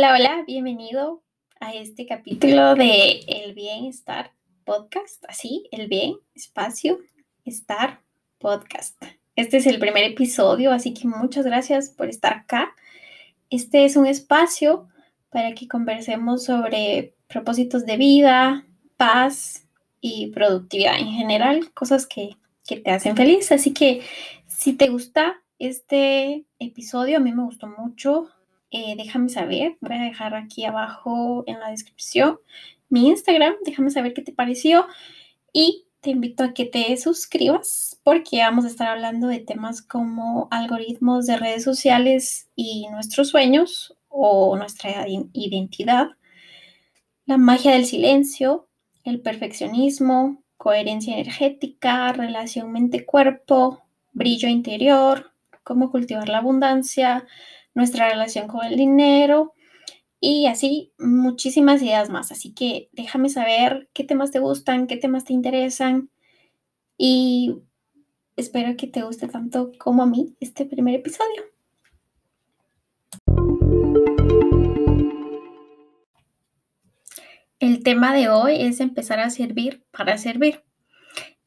Hola, hola, bienvenido a este capítulo de El Bienestar Podcast, así, El Bien, Espacio, Estar Podcast. Este es el primer episodio, así que muchas gracias por estar acá. Este es un espacio para que conversemos sobre propósitos de vida, paz y productividad en general, cosas que, que te hacen feliz. Así que si te gusta este episodio, a mí me gustó mucho eh, déjame saber. Voy a dejar aquí abajo en la descripción mi Instagram. Déjame saber qué te pareció. Y te invito a que te suscribas porque vamos a estar hablando de temas como algoritmos de redes sociales y nuestros sueños o nuestra identidad, la magia del silencio, el perfeccionismo, coherencia energética, relación mente-cuerpo, brillo interior, cómo cultivar la abundancia, nuestra relación con el dinero y así muchísimas ideas más. Así que déjame saber qué temas te gustan, qué temas te interesan y espero que te guste tanto como a mí este primer episodio. El tema de hoy es empezar a servir para servir.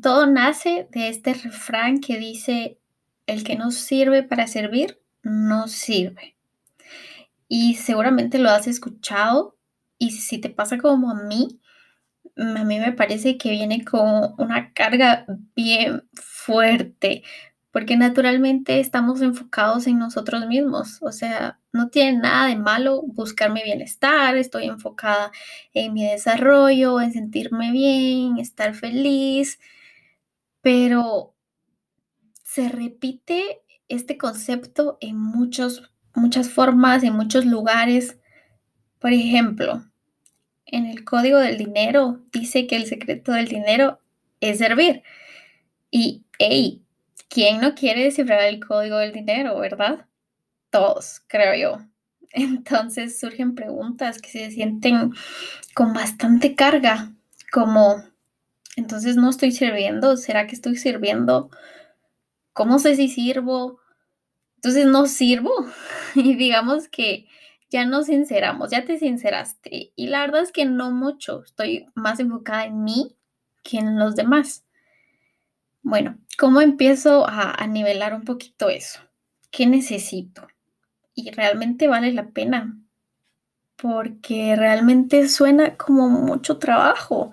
Todo nace de este refrán que dice, el que no sirve para servir, no sirve. Y seguramente lo has escuchado y si te pasa como a mí, a mí me parece que viene con una carga bien fuerte, porque naturalmente estamos enfocados en nosotros mismos, o sea, no tiene nada de malo buscar mi bienestar, estoy enfocada en mi desarrollo, en sentirme bien, estar feliz, pero se repite este concepto en muchos, muchas formas, en muchos lugares. Por ejemplo, en el código del dinero dice que el secreto del dinero es servir. Y, hey, ¿quién no quiere descifrar el código del dinero, verdad? Todos, creo yo. Entonces surgen preguntas que se sienten con bastante carga, como, entonces no estoy sirviendo, ¿será que estoy sirviendo? ¿Cómo sé si sirvo? Entonces no sirvo. Y digamos que ya nos sinceramos, ya te sinceraste. Y la verdad es que no mucho. Estoy más enfocada en mí que en los demás. Bueno, ¿cómo empiezo a, a nivelar un poquito eso? ¿Qué necesito? Y realmente vale la pena. Porque realmente suena como mucho trabajo.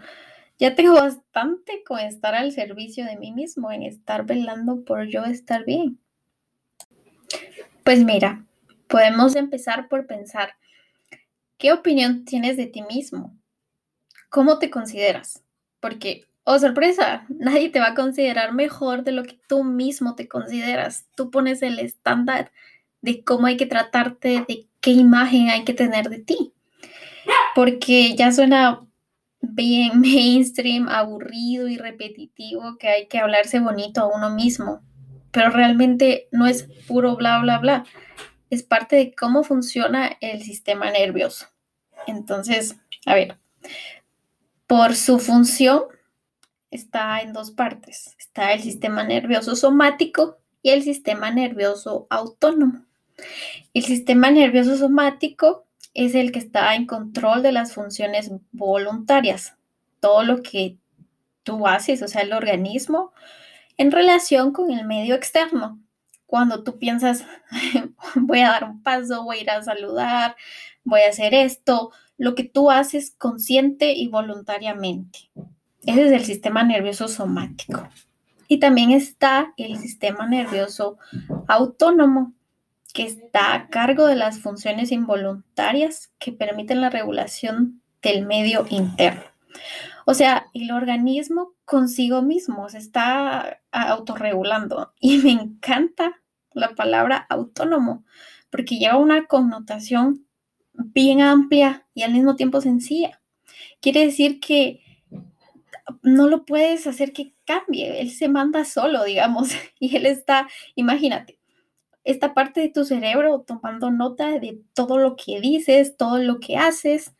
Ya tengo bastante con estar al servicio de mí mismo, en estar velando por yo estar bien. Pues mira, podemos empezar por pensar, ¿qué opinión tienes de ti mismo? ¿Cómo te consideras? Porque, oh sorpresa, nadie te va a considerar mejor de lo que tú mismo te consideras. Tú pones el estándar de cómo hay que tratarte, de qué imagen hay que tener de ti. Porque ya suena bien mainstream, aburrido y repetitivo que hay que hablarse bonito a uno mismo pero realmente no es puro bla, bla, bla. Es parte de cómo funciona el sistema nervioso. Entonces, a ver, por su función está en dos partes. Está el sistema nervioso somático y el sistema nervioso autónomo. El sistema nervioso somático es el que está en control de las funciones voluntarias. Todo lo que tú haces, o sea, el organismo en relación con el medio externo. Cuando tú piensas, voy a dar un paso, voy a ir a saludar, voy a hacer esto, lo que tú haces consciente y voluntariamente. Ese es el sistema nervioso somático. Y también está el sistema nervioso autónomo, que está a cargo de las funciones involuntarias que permiten la regulación del medio interno. O sea, el organismo consigo mismo se está autorregulando y me encanta la palabra autónomo porque lleva una connotación bien amplia y al mismo tiempo sencilla. Quiere decir que no lo puedes hacer que cambie, él se manda solo, digamos, y él está, imagínate, esta parte de tu cerebro tomando nota de todo lo que dices, todo lo que haces,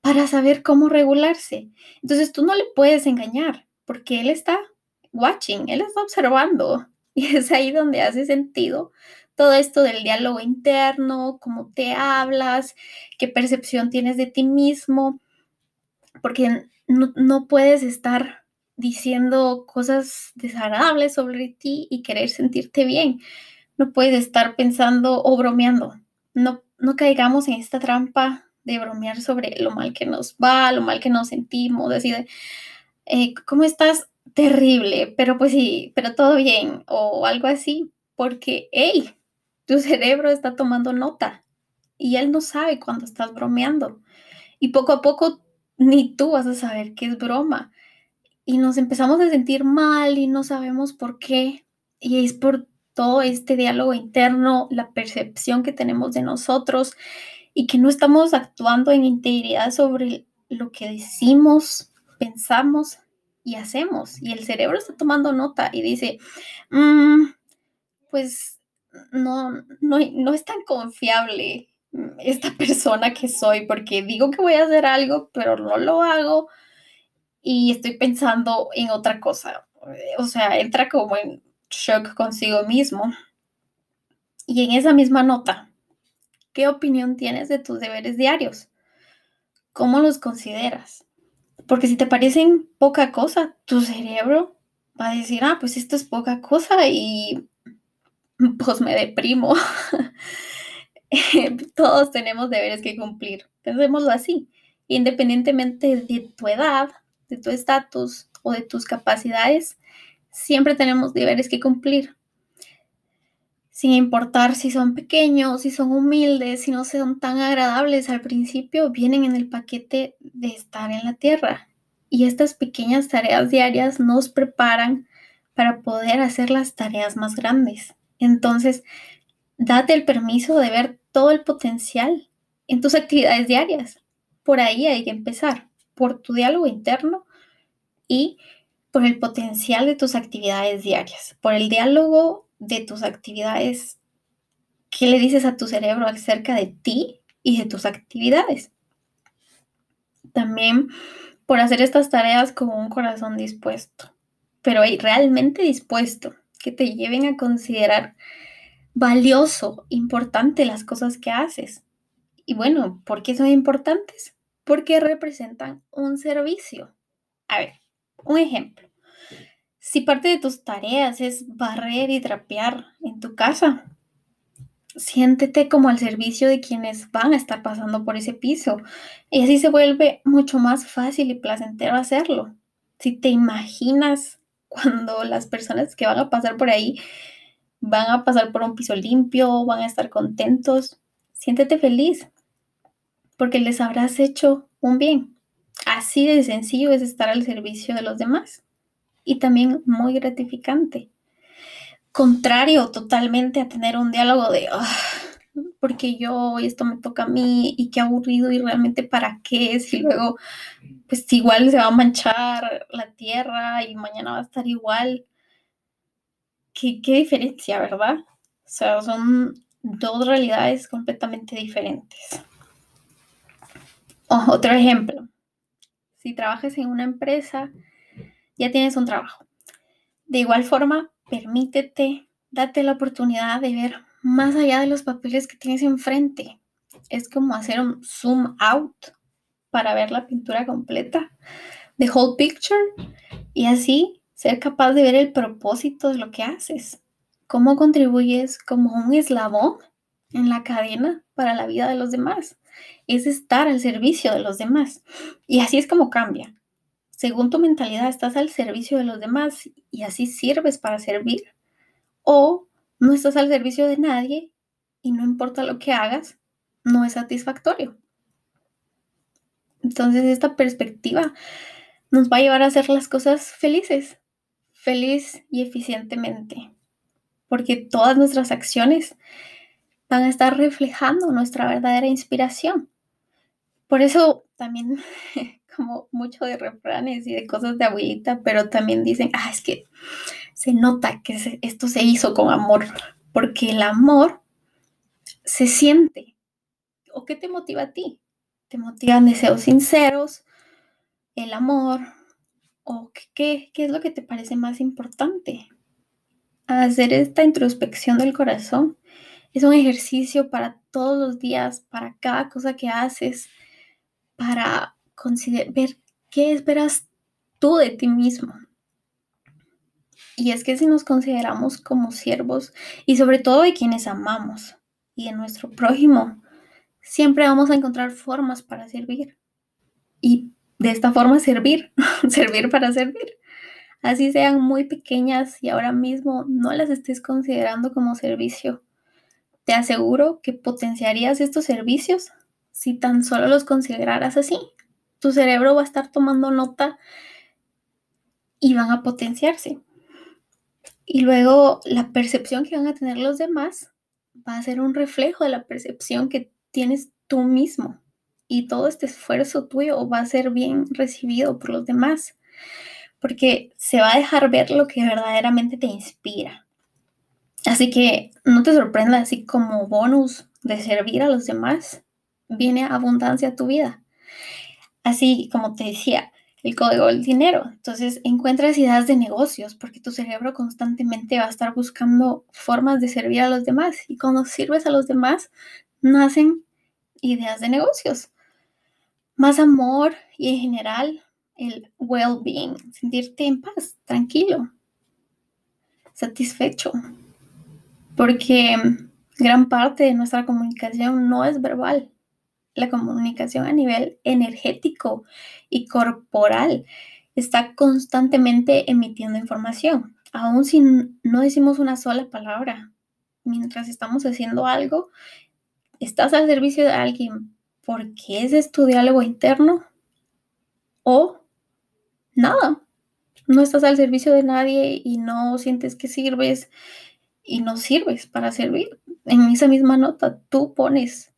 para saber cómo regularse. Entonces tú no le puedes engañar porque él está watching, él está observando y es ahí donde hace sentido todo esto del diálogo interno, cómo te hablas, qué percepción tienes de ti mismo, porque no, no puedes estar diciendo cosas desagradables sobre ti y querer sentirte bien. No puedes estar pensando o bromeando. No, no caigamos en esta trampa de bromear sobre lo mal que nos va, lo mal que nos sentimos, decir, eh, ¿cómo estás? Terrible, pero pues sí, pero todo bien o algo así, porque, hey, tu cerebro está tomando nota y él no sabe cuando estás bromeando. Y poco a poco ni tú vas a saber qué es broma. Y nos empezamos a sentir mal y no sabemos por qué. Y es por todo este diálogo interno, la percepción que tenemos de nosotros y que no estamos actuando en integridad sobre lo que decimos, pensamos y hacemos. Y el cerebro está tomando nota y dice, mm, pues no, no, no es tan confiable esta persona que soy, porque digo que voy a hacer algo, pero no lo hago y estoy pensando en otra cosa. O sea, entra como en shock consigo mismo. Y en esa misma nota, ¿qué opinión tienes de tus deberes diarios? ¿Cómo los consideras? Porque si te parecen poca cosa, tu cerebro va a decir, ah, pues esto es poca cosa y pues me deprimo. Todos tenemos deberes que cumplir. Pensémoslo así. Independientemente de tu edad, de tu estatus o de tus capacidades, siempre tenemos deberes que cumplir. Sin importar si son pequeños, si son humildes, si no son tan agradables al principio, vienen en el paquete de estar en la tierra. Y estas pequeñas tareas diarias nos preparan para poder hacer las tareas más grandes. Entonces, date el permiso de ver todo el potencial en tus actividades diarias. Por ahí hay que empezar, por tu diálogo interno y por el potencial de tus actividades diarias, por el diálogo de tus actividades. ¿Qué le dices a tu cerebro acerca de ti y de tus actividades? También por hacer estas tareas con un corazón dispuesto, pero realmente dispuesto, que te lleven a considerar valioso, importante las cosas que haces. Y bueno, ¿por qué son importantes? Porque representan un servicio. A ver, un ejemplo. Si parte de tus tareas es barrer y trapear en tu casa, siéntete como al servicio de quienes van a estar pasando por ese piso. Y así se vuelve mucho más fácil y placentero hacerlo. Si te imaginas cuando las personas que van a pasar por ahí van a pasar por un piso limpio, van a estar contentos, siéntete feliz porque les habrás hecho un bien. Así de sencillo es estar al servicio de los demás y también muy gratificante. Contrario totalmente a tener un diálogo de, ah, porque yo, esto me toca a mí y qué aburrido y realmente para qué, si luego, pues igual se va a manchar la tierra y mañana va a estar igual. ¿Qué, qué diferencia, verdad? O sea, son dos realidades completamente diferentes. otro ejemplo, si trabajas en una empresa, ya tienes un trabajo. De igual forma, permítete, date la oportunidad de ver más allá de los papeles que tienes enfrente. Es como hacer un zoom out para ver la pintura completa, the whole picture, y así ser capaz de ver el propósito de lo que haces, cómo contribuyes como un eslabón en la cadena para la vida de los demás. Es estar al servicio de los demás. Y así es como cambia. Según tu mentalidad, estás al servicio de los demás y así sirves para servir. O no estás al servicio de nadie y no importa lo que hagas, no es satisfactorio. Entonces esta perspectiva nos va a llevar a hacer las cosas felices, feliz y eficientemente, porque todas nuestras acciones van a estar reflejando nuestra verdadera inspiración. Por eso también, como mucho de refranes y de cosas de abuelita, pero también dicen, ah, es que se nota que esto se hizo con amor, porque el amor se siente. ¿O qué te motiva a ti? ¿Te motivan deseos sinceros? ¿El amor? ¿O qué, qué es lo que te parece más importante? Hacer esta introspección del corazón Es un ejercicio para todos los días, para cada cosa que haces, para ver qué esperas tú de ti mismo. Y es que si nos consideramos como siervos y sobre todo de quienes amamos y de nuestro prójimo, siempre vamos a encontrar formas para servir. Y de esta forma servir, servir para servir. Así sean muy pequeñas y ahora mismo no las estés considerando como servicio. Te aseguro que potenciarías estos servicios si tan solo los consideraras así. Tu cerebro va a estar tomando nota y van a potenciarse. Y luego la percepción que van a tener los demás va a ser un reflejo de la percepción que tienes tú mismo. Y todo este esfuerzo tuyo va a ser bien recibido por los demás. Porque se va a dejar ver lo que verdaderamente te inspira. Así que no te sorprendas así como bonus de servir a los demás, viene abundancia a tu vida. Así como te decía, el código del dinero. Entonces encuentras ideas de negocios porque tu cerebro constantemente va a estar buscando formas de servir a los demás y cuando sirves a los demás nacen ideas de negocios. Más amor y en general el well-being, sentirte en paz, tranquilo, satisfecho. Porque gran parte de nuestra comunicación no es verbal, la comunicación a nivel energético y corporal está constantemente emitiendo información. Aún si no decimos una sola palabra, mientras estamos haciendo algo, estás al servicio de alguien porque ese es tu diálogo interno o nada. No estás al servicio de nadie y no sientes que sirves y no sirves para servir. En esa misma nota, tú pones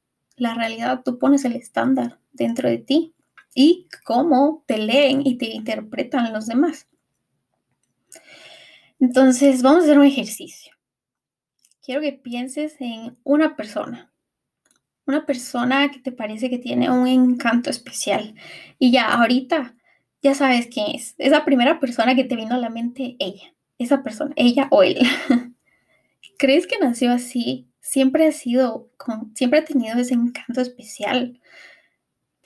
la realidad, tú pones el estándar dentro de ti y cómo te leen y te interpretan los demás. Entonces, vamos a hacer un ejercicio. Quiero que pienses en una persona, una persona que te parece que tiene un encanto especial. Y ya, ahorita, ya sabes quién es. Esa primera persona que te vino a la mente, ella. Esa persona, ella o él. ¿Crees que nació así siempre ha sido, siempre ha tenido ese encanto especial,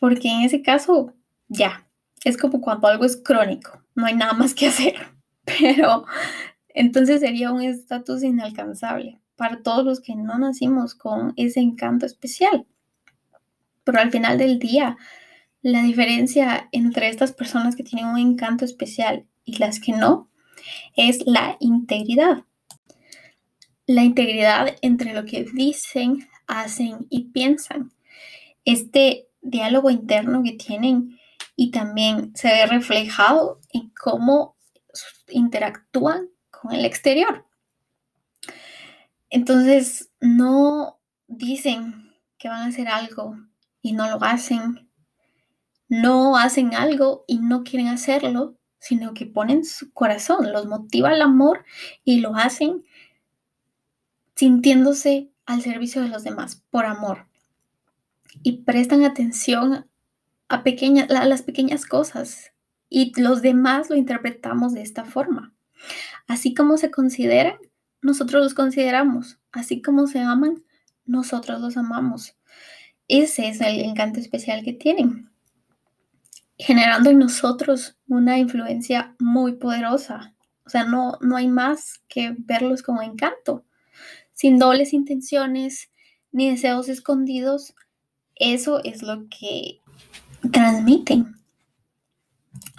porque en ese caso, ya, es como cuando algo es crónico, no hay nada más que hacer, pero entonces sería un estatus inalcanzable para todos los que no nacimos con ese encanto especial. Pero al final del día, la diferencia entre estas personas que tienen un encanto especial y las que no es la integridad la integridad entre lo que dicen, hacen y piensan. Este diálogo interno que tienen y también se ve reflejado en cómo interactúan con el exterior. Entonces, no dicen que van a hacer algo y no lo hacen. No hacen algo y no quieren hacerlo, sino que ponen su corazón, los motiva el amor y lo hacen sintiéndose al servicio de los demás por amor. Y prestan atención a, a las pequeñas cosas y los demás lo interpretamos de esta forma. Así como se consideran, nosotros los consideramos. Así como se aman, nosotros los amamos. Ese es el encanto especial que tienen, generando en nosotros una influencia muy poderosa. O sea, no, no hay más que verlos como encanto sin dobles intenciones ni deseos escondidos. Eso es lo que transmiten.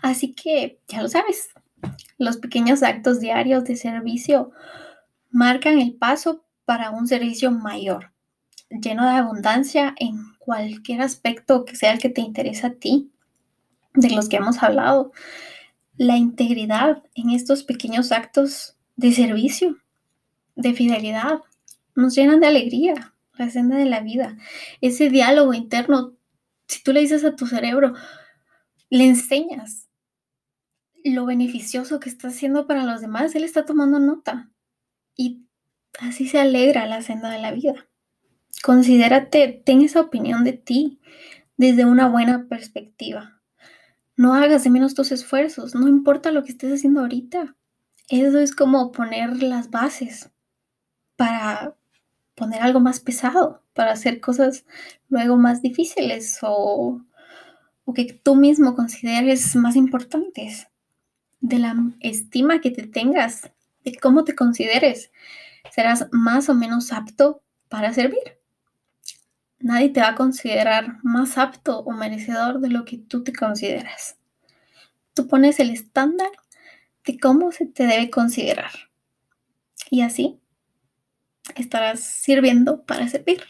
Así que ya lo sabes, los pequeños actos diarios de servicio marcan el paso para un servicio mayor, lleno de abundancia en cualquier aspecto que sea el que te interesa a ti, de los que hemos hablado. La integridad en estos pequeños actos de servicio de fidelidad, nos llenan de alegría, la senda de la vida. Ese diálogo interno, si tú le dices a tu cerebro, le enseñas lo beneficioso que está haciendo para los demás, él está tomando nota. Y así se alegra la senda de la vida. Considérate, ten esa opinión de ti desde una buena perspectiva. No hagas de menos tus esfuerzos, no importa lo que estés haciendo ahorita. Eso es como poner las bases para poner algo más pesado, para hacer cosas luego más difíciles o, que tú mismo consideres más importantes. De la estima que te tengas, de cómo te consideres, serás más o menos apto para servir. Nadie te va a considerar más apto o merecedor de lo que tú te consideras. Tú pones el estándar de cómo se te debe considerar. Y así estarás sirviendo para servir.